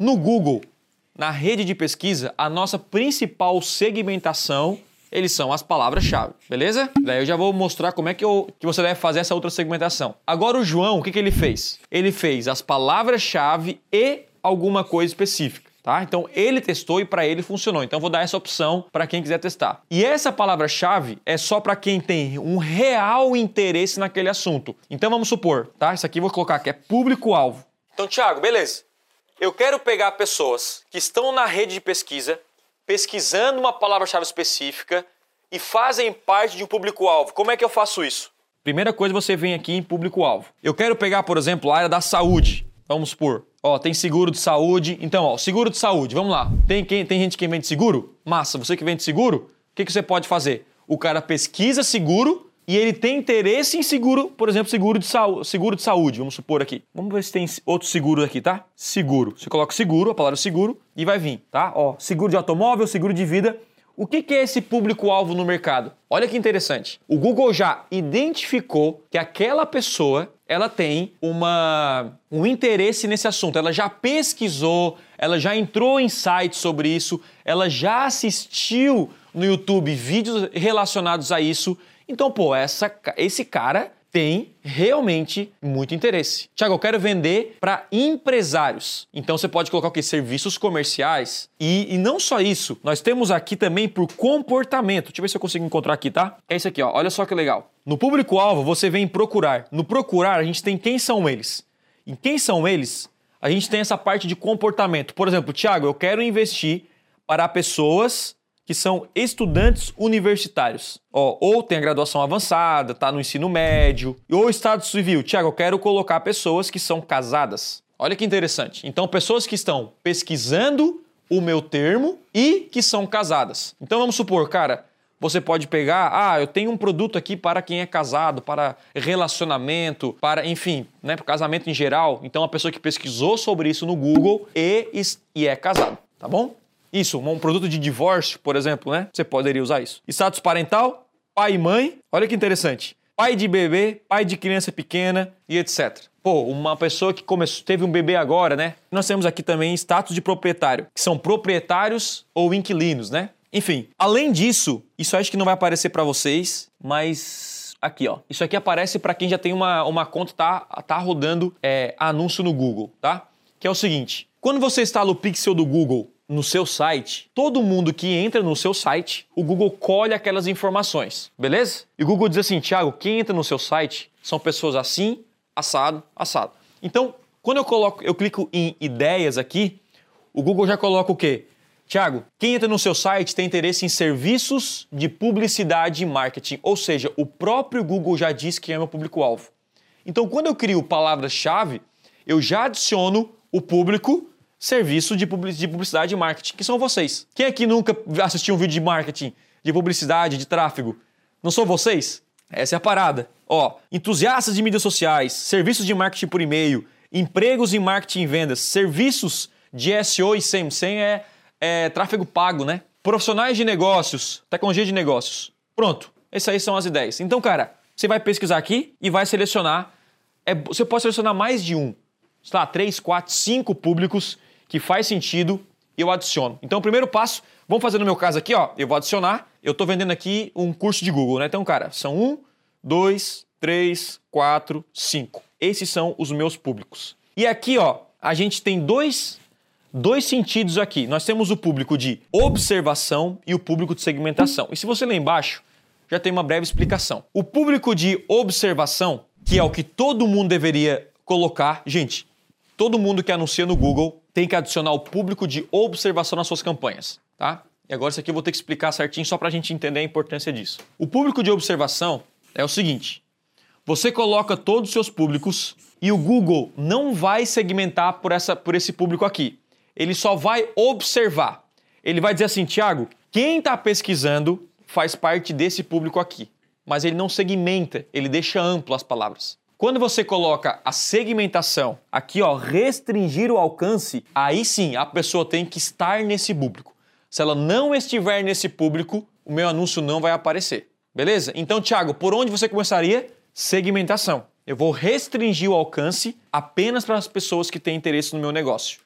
No Google, na rede de pesquisa, a nossa principal segmentação eles são as palavras-chave, beleza? Daí eu já vou mostrar como é que, eu, que você deve fazer essa outra segmentação. Agora o João, o que, que ele fez? Ele fez as palavras-chave e alguma coisa específica. Tá? Então ele testou e para ele funcionou. Então vou dar essa opção para quem quiser testar. E essa palavra-chave é só para quem tem um real interesse naquele assunto. Então vamos supor, tá? Isso aqui eu vou colocar que é público-alvo. Então, Thiago, beleza. Eu quero pegar pessoas que estão na rede de pesquisa, pesquisando uma palavra-chave específica e fazem parte de um público-alvo. Como é que eu faço isso? Primeira coisa, você vem aqui em público-alvo. Eu quero pegar, por exemplo, a área da saúde. Vamos supor. Ó, tem seguro de saúde. Então, ó, seguro de saúde, vamos lá. Tem, quem, tem gente que vende seguro? Massa, você que vende seguro, o que, que você pode fazer? O cara pesquisa seguro e ele tem interesse em seguro, por exemplo, seguro de, seguro de saúde, vamos supor aqui. Vamos ver se tem outro seguro aqui, tá? Seguro. Você coloca seguro, a palavra seguro, e vai vir, tá? Ó, seguro de automóvel, seguro de vida. O que, que é esse público-alvo no mercado? Olha que interessante. O Google já identificou que aquela pessoa ela tem uma, um interesse nesse assunto. Ela já pesquisou, ela já entrou em sites sobre isso, ela já assistiu no YouTube vídeos relacionados a isso. Então, pô, essa, esse cara tem realmente muito interesse. Tiago, eu quero vender para empresários. Então você pode colocar o que? Serviços comerciais. E, e, não só isso, nós temos aqui também por comportamento. Deixa eu ver se eu consigo encontrar aqui, tá? É isso aqui, ó. Olha só que legal. No público-alvo, você vem procurar. No procurar, a gente tem quem são eles. E quem são eles? A gente tem essa parte de comportamento. Por exemplo, Tiago, eu quero investir para pessoas que são estudantes universitários. Ó, ou tem a graduação avançada, tá no ensino médio, ou estado civil. Tiago, eu quero colocar pessoas que são casadas. Olha que interessante. Então, pessoas que estão pesquisando o meu termo e que são casadas. Então, vamos supor, cara, você pode pegar, ah, eu tenho um produto aqui para quem é casado, para relacionamento, para, enfim, né, para casamento em geral. Então, a pessoa que pesquisou sobre isso no Google e, e é casado, tá bom? Isso, um produto de divórcio, por exemplo, né? Você poderia usar isso. Status parental, pai e mãe. Olha que interessante. Pai de bebê, pai de criança pequena e etc. Pô, uma pessoa que começou, teve um bebê agora, né? Nós temos aqui também status de proprietário, que são proprietários ou inquilinos, né? Enfim, além disso, isso acho que não vai aparecer para vocês, mas aqui, ó. Isso aqui aparece para quem já tem uma, uma conta tá tá rodando é, anúncio no Google, tá? Que é o seguinte: quando você instala o Pixel do Google no seu site, todo mundo que entra no seu site, o Google colhe aquelas informações, beleza? E o Google diz assim, Thiago, quem entra no seu site são pessoas assim, assado, assado. Então, quando eu coloco, eu clico em ideias aqui, o Google já coloca o quê? Tiago, quem entra no seu site tem interesse em serviços de publicidade e marketing, ou seja, o próprio Google já diz que é meu público-alvo. Então, quando eu crio palavras-chave, eu já adiciono o público serviço de publicidade e marketing, que são vocês. Quem aqui nunca assistiu um vídeo de marketing, de publicidade, de tráfego? Não são vocês? Essa é a parada. Ó, entusiastas de mídias sociais, serviços de marketing por e-mail, empregos em marketing e vendas, serviços de SEO e SEM. SEM é, é tráfego pago, né? Profissionais de negócios, tecnologia de negócios. Pronto, essas aí são as ideias. Então, cara, você vai pesquisar aqui e vai selecionar. É, você pode selecionar mais de um. Sei lá, três, quatro, cinco públicos que faz sentido, eu adiciono. Então, o primeiro passo, vamos fazer no meu caso aqui, ó. Eu vou adicionar. Eu estou vendendo aqui um curso de Google, né? Então, cara, são um, dois, três, quatro, cinco. Esses são os meus públicos. E aqui, ó, a gente tem dois, dois sentidos aqui. Nós temos o público de observação e o público de segmentação. E se você ler embaixo, já tem uma breve explicação. O público de observação, que é o que todo mundo deveria colocar, gente, todo mundo que anuncia no Google tem que adicionar o público de observação nas suas campanhas, tá? E agora isso aqui eu vou ter que explicar certinho só para a gente entender a importância disso. O público de observação é o seguinte: você coloca todos os seus públicos e o Google não vai segmentar por, essa, por esse público aqui. Ele só vai observar. Ele vai dizer assim, Tiago, quem está pesquisando faz parte desse público aqui. Mas ele não segmenta, ele deixa amplo as palavras. Quando você coloca a segmentação aqui, ó, restringir o alcance, aí sim a pessoa tem que estar nesse público. Se ela não estiver nesse público, o meu anúncio não vai aparecer. Beleza? Então, Thiago, por onde você começaria? Segmentação. Eu vou restringir o alcance apenas para as pessoas que têm interesse no meu negócio.